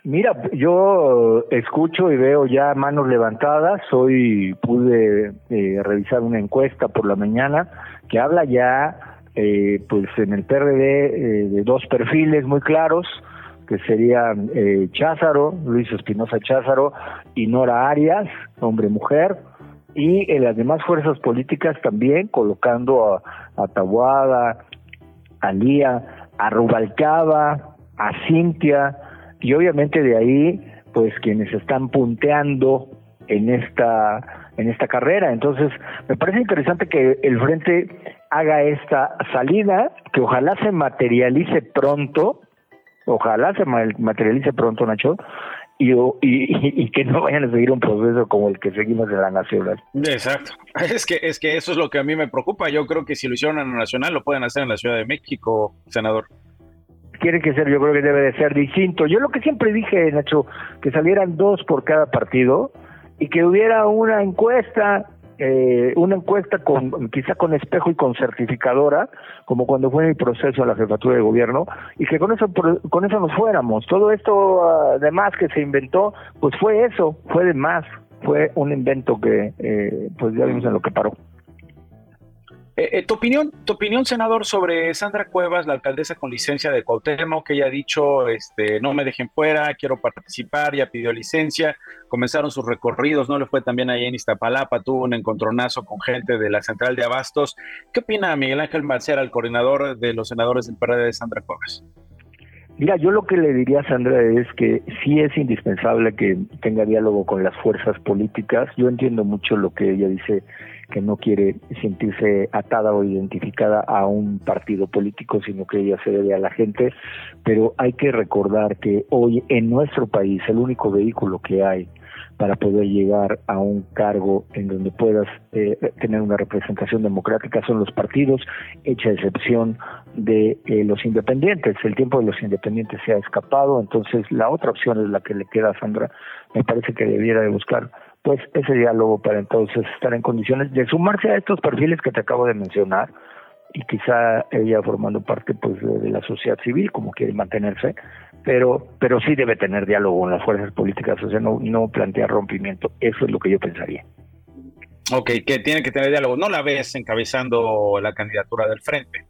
Mira, yo escucho y veo ya manos levantadas. Hoy pude eh, revisar una encuesta por la mañana que habla ya, eh, pues en el PRD, eh, de dos perfiles muy claros, que serían Cházaro, Luis Espinosa Cházaro y Nora Arias, hombre-mujer, y en las demás fuerzas políticas también colocando a, a Tabuada, a Lía, a Rubalcaba, a Cintia, y obviamente de ahí pues quienes están punteando en esta en esta carrera. Entonces, me parece interesante que el frente haga esta salida, que ojalá se materialice pronto, ojalá se materialice pronto, Nacho, y, y, que no vayan a seguir un proceso como el que seguimos en la nacional. Exacto. Es que, es que eso es lo que a mí me preocupa. Yo creo que si lo hicieron en la nacional, lo pueden hacer en la Ciudad de México, senador quiere que ser, yo creo que debe de ser distinto. Yo lo que siempre dije, Nacho, que salieran dos por cada partido y que hubiera una encuesta, eh, una encuesta con quizá con espejo y con certificadora, como cuando fue el proceso a la jefatura de gobierno, y que con eso con eso nos fuéramos. Todo esto uh, de más que se inventó, pues fue eso, fue de más, fue un invento que eh, pues ya vimos en lo que paró. Eh, eh, tu opinión, tu opinión, senador, sobre Sandra Cuevas, la alcaldesa con licencia de Cuauhtémoc, que ella ha dicho, este, no me dejen fuera, quiero participar, ya pidió licencia, comenzaron sus recorridos, no le fue también ahí en Iztapalapa, tuvo un encontronazo con gente de la central de Abastos. ¿Qué opina Miguel Ángel Balcera, el coordinador de los senadores del PRD de Sandra Cuevas? Mira, yo lo que le diría a Sandra es que sí es indispensable que tenga diálogo con las fuerzas políticas. Yo entiendo mucho lo que ella dice que no quiere sentirse atada o identificada a un partido político, sino que ella se debe a la gente, pero hay que recordar que hoy en nuestro país el único vehículo que hay para poder llegar a un cargo en donde puedas eh, tener una representación democrática son los partidos, hecha excepción de eh, los independientes. El tiempo de los independientes se ha escapado, entonces la otra opción es la que le queda a Sandra. Me parece que debiera de buscar pues ese diálogo para entonces estar en condiciones de sumarse a estos perfiles que te acabo de mencionar y quizá ella formando parte pues de, la sociedad civil como quiere mantenerse pero pero sí debe tener diálogo con las fuerzas políticas o sea no no plantear rompimiento eso es lo que yo pensaría Ok, que tiene que tener diálogo. ¿No la ves encabezando la candidatura del frente?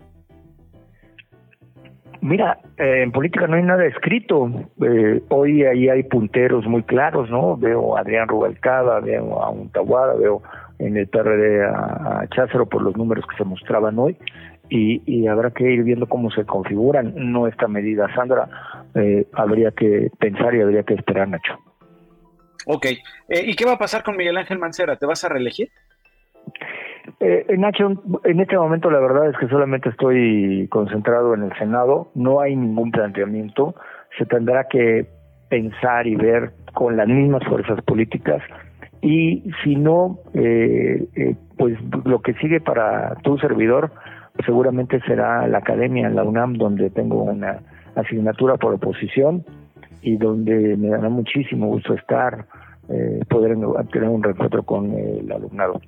Mira, eh, en política no hay nada escrito. Eh, hoy ahí hay punteros muy claros, ¿no? Veo a Adrián Rubalcaba, veo a Untaguada, veo en el PRD a, a Cházaro por los números que se mostraban hoy. Y, y, habrá que ir viendo cómo se configuran. No esta medida, Sandra, eh, habría que pensar y habría que esperar, Nacho. Ok. Eh, ¿Y qué va a pasar con Miguel Ángel Mancera? ¿Te vas a reelegir? Eh, Nacho, en este momento la verdad es que solamente estoy concentrado en el Senado, no hay ningún planteamiento, se tendrá que pensar y ver con las mismas fuerzas políticas y si no, eh, eh, pues lo que sigue para tu servidor seguramente será la academia la UNAM donde tengo una asignatura por oposición y donde me dará muchísimo gusto estar, eh, poder tener un reencuentro con el alumnado.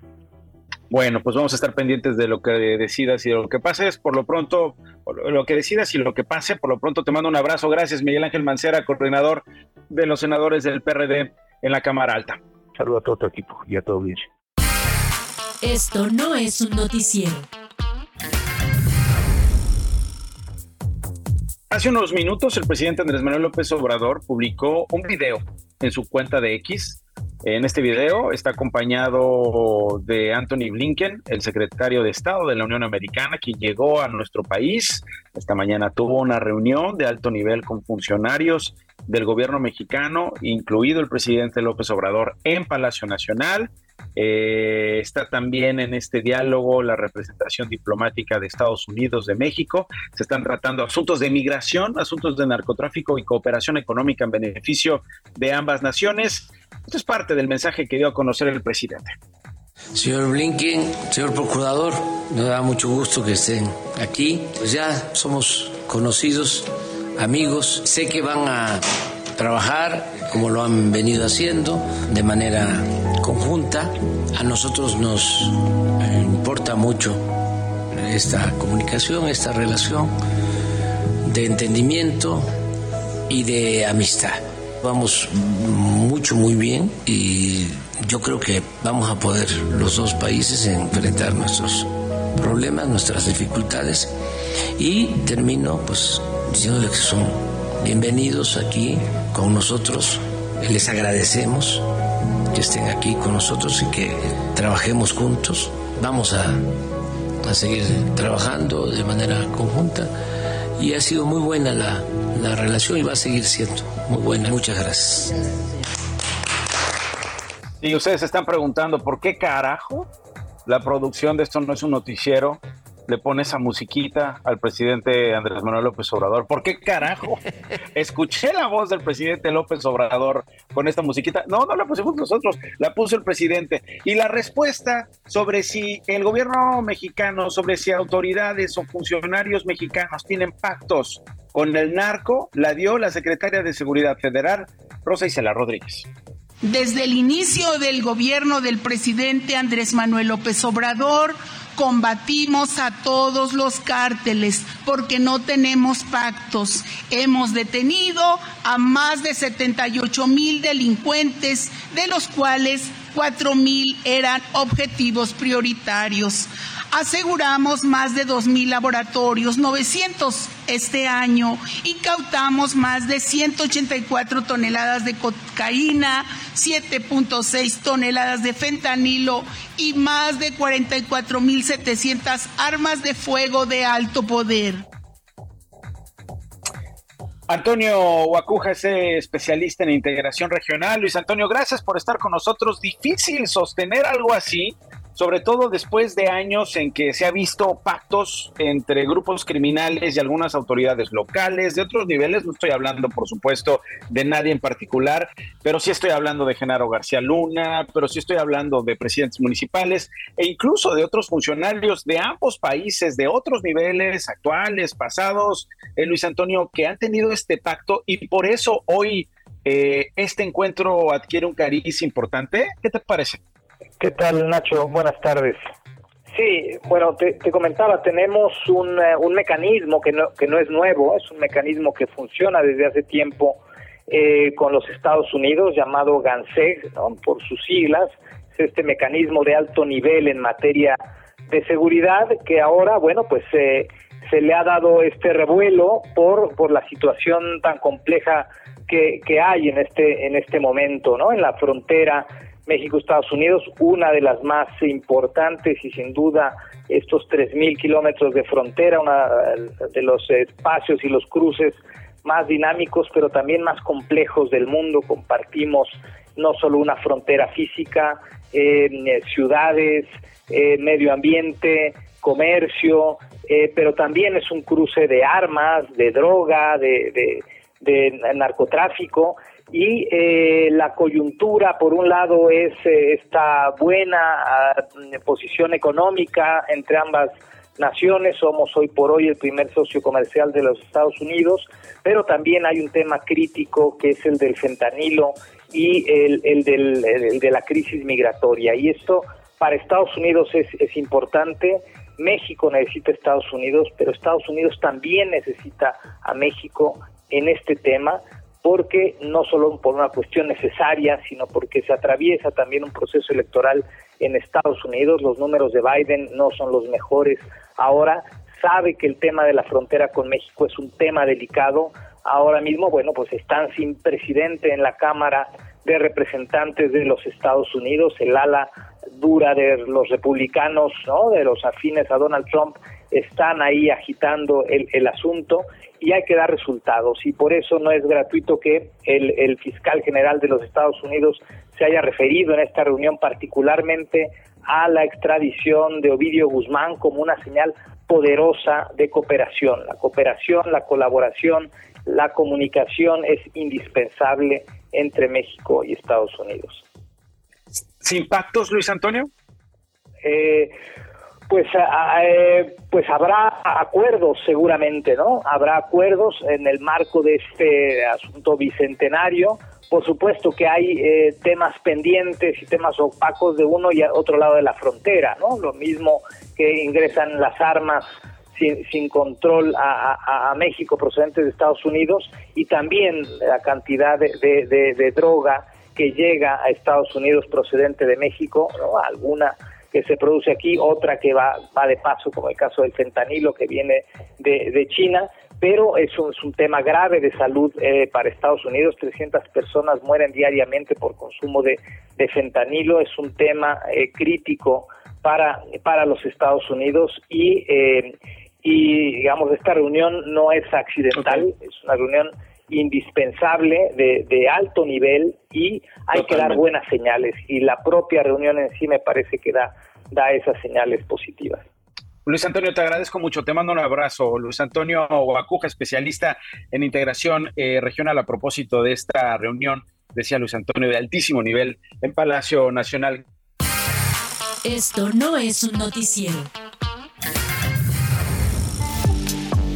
Bueno, pues vamos a estar pendientes de lo que decidas y de lo que pases. Por lo pronto, lo que decidas y lo que pase, por lo pronto te mando un abrazo. Gracias, Miguel Ángel Mancera, coordinador de los senadores del PRD en la Cámara Alta. Saludo a todo tu equipo y a todo bien. Esto no es un noticiero. Hace unos minutos el presidente Andrés Manuel López Obrador publicó un video en su cuenta de X en este video está acompañado de Anthony Blinken, el secretario de Estado de la Unión Americana, quien llegó a nuestro país. Esta mañana tuvo una reunión de alto nivel con funcionarios del gobierno mexicano, incluido el presidente López Obrador en Palacio Nacional. Eh, está también en este diálogo la representación diplomática de Estados Unidos, de México. Se están tratando asuntos de migración, asuntos de narcotráfico y cooperación económica en beneficio de ambas naciones. Esto es parte del mensaje que dio a conocer el presidente. Señor Blinken, señor procurador, me da mucho gusto que estén aquí. Pues ya somos conocidos, amigos. Sé que van a trabajar como lo han venido haciendo de manera conjunta. A nosotros nos eh, importa mucho esta comunicación, esta relación de entendimiento y de amistad vamos mucho, muy bien y yo creo que vamos a poder los dos países enfrentar nuestros problemas, nuestras dificultades y termino pues diciéndoles que son bienvenidos aquí con nosotros, les agradecemos que estén aquí con nosotros y que trabajemos juntos, vamos a, a seguir trabajando de manera conjunta y ha sido muy buena la, la relación y va a seguir siendo muy buena. Muchas gracias. Y ustedes se están preguntando, ¿por qué carajo la producción de esto no es un noticiero? Le pone esa musiquita al presidente Andrés Manuel López Obrador. ¿Por qué carajo? Escuché la voz del presidente López Obrador con esta musiquita. No, no la pusimos nosotros, la puso el presidente. Y la respuesta sobre si el gobierno mexicano, sobre si autoridades o funcionarios mexicanos tienen pactos con el narco, la dio la secretaria de Seguridad Federal, Rosa Isela Rodríguez. Desde el inicio del gobierno del presidente Andrés Manuel López Obrador, combatimos a todos los cárteles porque no tenemos pactos. Hemos detenido a más de 78 mil delincuentes, de los cuales 4 mil eran objetivos prioritarios. Aseguramos más de 2.000 laboratorios, 900 este año, incautamos más de 184 toneladas de cocaína, 7.6 toneladas de fentanilo y más de 44.700 armas de fuego de alto poder. Antonio Guacuja es especialista en integración regional. Luis Antonio, gracias por estar con nosotros. Difícil sostener algo así sobre todo después de años en que se ha visto pactos entre grupos criminales y algunas autoridades locales, de otros niveles, no estoy hablando por supuesto de nadie en particular, pero sí estoy hablando de Genaro García Luna, pero sí estoy hablando de presidentes municipales e incluso de otros funcionarios de ambos países, de otros niveles actuales, pasados, eh, Luis Antonio, que han tenido este pacto y por eso hoy eh, este encuentro adquiere un cariz importante. ¿Qué te parece? ¿Qué tal, Nacho? Buenas tardes. Sí, bueno, te, comentaba, tenemos un, eh, un, mecanismo que no, que no es nuevo, es un mecanismo que funciona desde hace tiempo eh, con los Estados Unidos, llamado GANSEG, por sus siglas, es este mecanismo de alto nivel en materia de seguridad que ahora, bueno, pues se se le ha dado este revuelo por, por la situación tan compleja que, que hay en este, en este momento, ¿no? En la frontera México-Estados Unidos, una de las más importantes y sin duda estos 3.000 kilómetros de frontera, una de los espacios y los cruces más dinámicos, pero también más complejos del mundo. Compartimos no solo una frontera física, eh, ciudades, eh, medio ambiente, comercio, eh, pero también es un cruce de armas, de droga, de, de narcotráfico y eh, la coyuntura, por un lado, es eh, esta buena ah, posición económica entre ambas naciones. Somos hoy por hoy el primer socio comercial de los Estados Unidos, pero también hay un tema crítico que es el del fentanilo y el, el, del, el de la crisis migratoria. Y esto para Estados Unidos es, es importante. México necesita Estados Unidos, pero Estados Unidos también necesita a México en este tema porque no solo por una cuestión necesaria, sino porque se atraviesa también un proceso electoral en Estados Unidos. Los números de Biden no son los mejores. Ahora sabe que el tema de la frontera con México es un tema delicado. Ahora mismo, bueno, pues están sin presidente en la Cámara de Representantes de los Estados Unidos, el ala dura de los republicanos, ¿no? de los afines a Donald Trump, están ahí agitando el, el asunto y hay que dar resultados. Y por eso no es gratuito que el, fiscal general de los Estados Unidos se haya referido en esta reunión particularmente a la extradición de Ovidio Guzmán como una señal poderosa de cooperación. La cooperación, la colaboración, la comunicación es indispensable entre México y Estados Unidos. ¿Sin pactos, Luis Antonio? Eh, pues, eh, pues habrá acuerdos seguramente, ¿no? Habrá acuerdos en el marco de este asunto bicentenario. Por supuesto que hay eh, temas pendientes y temas opacos de uno y otro lado de la frontera, ¿no? Lo mismo que ingresan las armas sin, sin control a, México procedentes de Estados Unidos y también la cantidad de, de droga que llega a Estados Unidos procedente de México, ¿no? Alguna que se produce aquí, otra que va, va de paso, como el caso del fentanilo que viene de, China, pero es un, es un, tema grave de salud eh, para Estados Unidos. 300 personas mueren diariamente por consumo de, fentanilo. Es un tema eh, crítico para, para los Estados Unidos y, eh, y, digamos, esta reunión no es accidental, es una reunión indispensable de, de alto nivel y hay que dar buenas señales y la propia reunión en sí me parece que da, da esas señales positivas. Luis Antonio, te agradezco mucho, te mando un abrazo. Luis Antonio Guacuja, especialista en integración eh, regional a propósito de esta reunión, decía Luis Antonio, de altísimo nivel en Palacio Nacional. Esto no es un noticiero.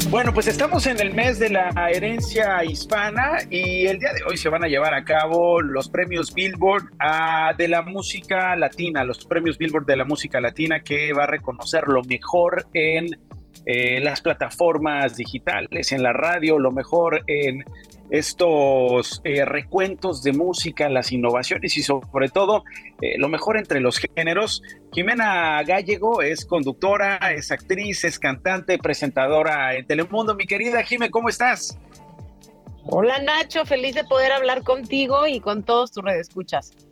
Bueno, pues estamos en el mes de la herencia hispana y el día de hoy se van a llevar a cabo los premios Billboard ah, de la música latina, los premios Billboard de la música latina que va a reconocer lo mejor en eh, las plataformas digitales, en la radio, lo mejor en estos eh, recuentos de música, las innovaciones y sobre todo eh, lo mejor entre los géneros. Jimena Gallego es conductora, es actriz, es cantante, presentadora en Telemundo. Mi querida Jime, ¿cómo estás? Hola Nacho, feliz de poder hablar contigo y con todos tus redescuchas.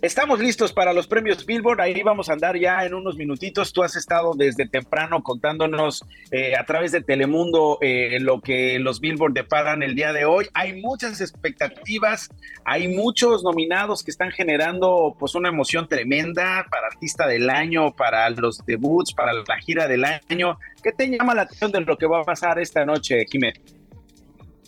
Estamos listos para los premios Billboard. Ahí vamos a andar ya en unos minutitos. Tú has estado desde temprano contándonos eh, a través de Telemundo eh, lo que los Billboard deparan el día de hoy. Hay muchas expectativas, hay muchos nominados que están generando pues una emoción tremenda para artista del año, para los debuts, para la gira del año. ¿Qué te llama la atención de lo que va a pasar esta noche, Jiménez?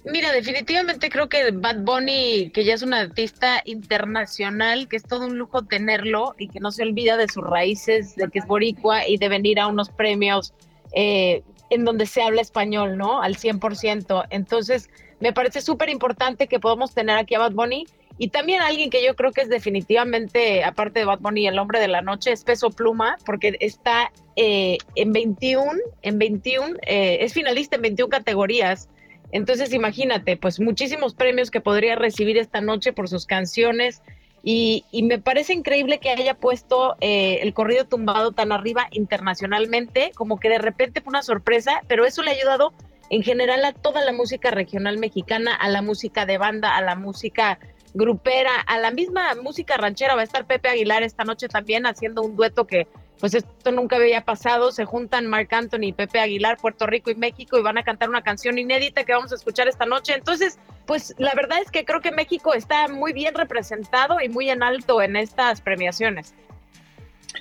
Mira, definitivamente creo que Bad Bunny, que ya es un artista internacional, que es todo un lujo tenerlo y que no se olvida de sus raíces, de que es boricua y de venir a unos premios eh, en donde se habla español, ¿no? Al 100%. Entonces, me parece súper importante que podamos tener aquí a Bad Bunny y también alguien que yo creo que es definitivamente, aparte de Bad Bunny, el hombre de la noche, es Peso Pluma, porque está eh, en 21, en 21, eh, es finalista en 21 categorías entonces imagínate, pues muchísimos premios que podría recibir esta noche por sus canciones. Y, me parece increíble que haya puesto eh, el corrido tumbado tan arriba internacionalmente, como que de repente fue una sorpresa, pero eso le ha ayudado en general a toda la música regional mexicana, a la música de banda, a la música grupera, a la misma música ranchera. Va a estar Pepe Aguilar esta noche también haciendo un dueto que pues esto nunca había pasado. Se juntan Marc Anthony y Pepe Aguilar, Puerto Rico y México y van a cantar una canción inédita que vamos a escuchar esta noche. Entonces, pues la verdad es que creo que México está muy bien representado y muy en alto en estas premiaciones.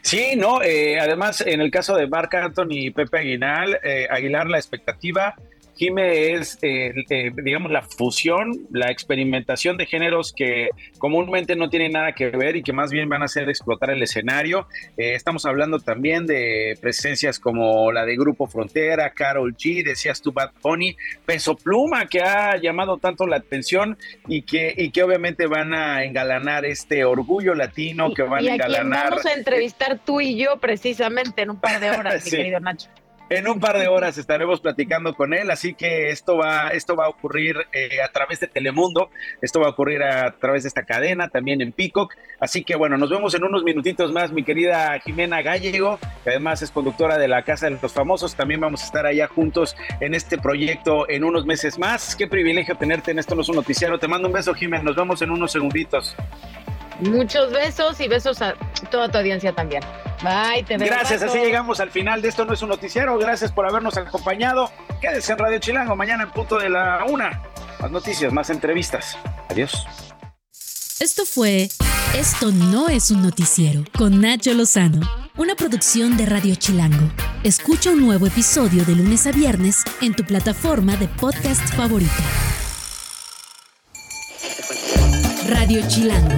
Sí, no, eh, además en el caso de Marc Anthony y Pepe Aguilar, eh, Aguilar la expectativa Jime es, eh, eh, digamos, la fusión, la experimentación de géneros que comúnmente no tienen nada que ver y que más bien van a hacer explotar el escenario. Eh, estamos hablando también de presencias como la de Grupo Frontera, Carol G, decías tú Bad Pony, Peso Pluma, que ha llamado tanto la atención y que, y que obviamente van a engalanar este orgullo latino, que van a engalanar. vamos a entrevistar tú y yo precisamente en un par de horas, mi querido Nacho. En un par de horas estaremos platicando con él, así que esto va, esto va a ocurrir eh, a través de Telemundo, esto va a ocurrir a través de esta cadena, también en Peacock. Así que bueno, nos vemos en unos minutitos más, mi querida Jimena Gallego, que además es conductora de la Casa de los Famosos. También vamos a estar allá juntos en este proyecto en unos meses más. Qué privilegio tenerte en esto no es un noticiero. Te mando un beso, Jimena. Nos vemos en unos segunditos. Muchos besos y besos a toda tu audiencia también. Bye, te Gracias, así llegamos al final de esto no es un noticiero. Gracias por habernos acompañado. Quédese en Radio Chilango mañana en punto de la una. Más noticias, más entrevistas. Adiós. Esto fue Esto no es un noticiero con Nacho Lozano, una producción de Radio Chilango. Escucha un nuevo episodio de lunes a viernes en tu plataforma de podcast favorita. Radio Chilango,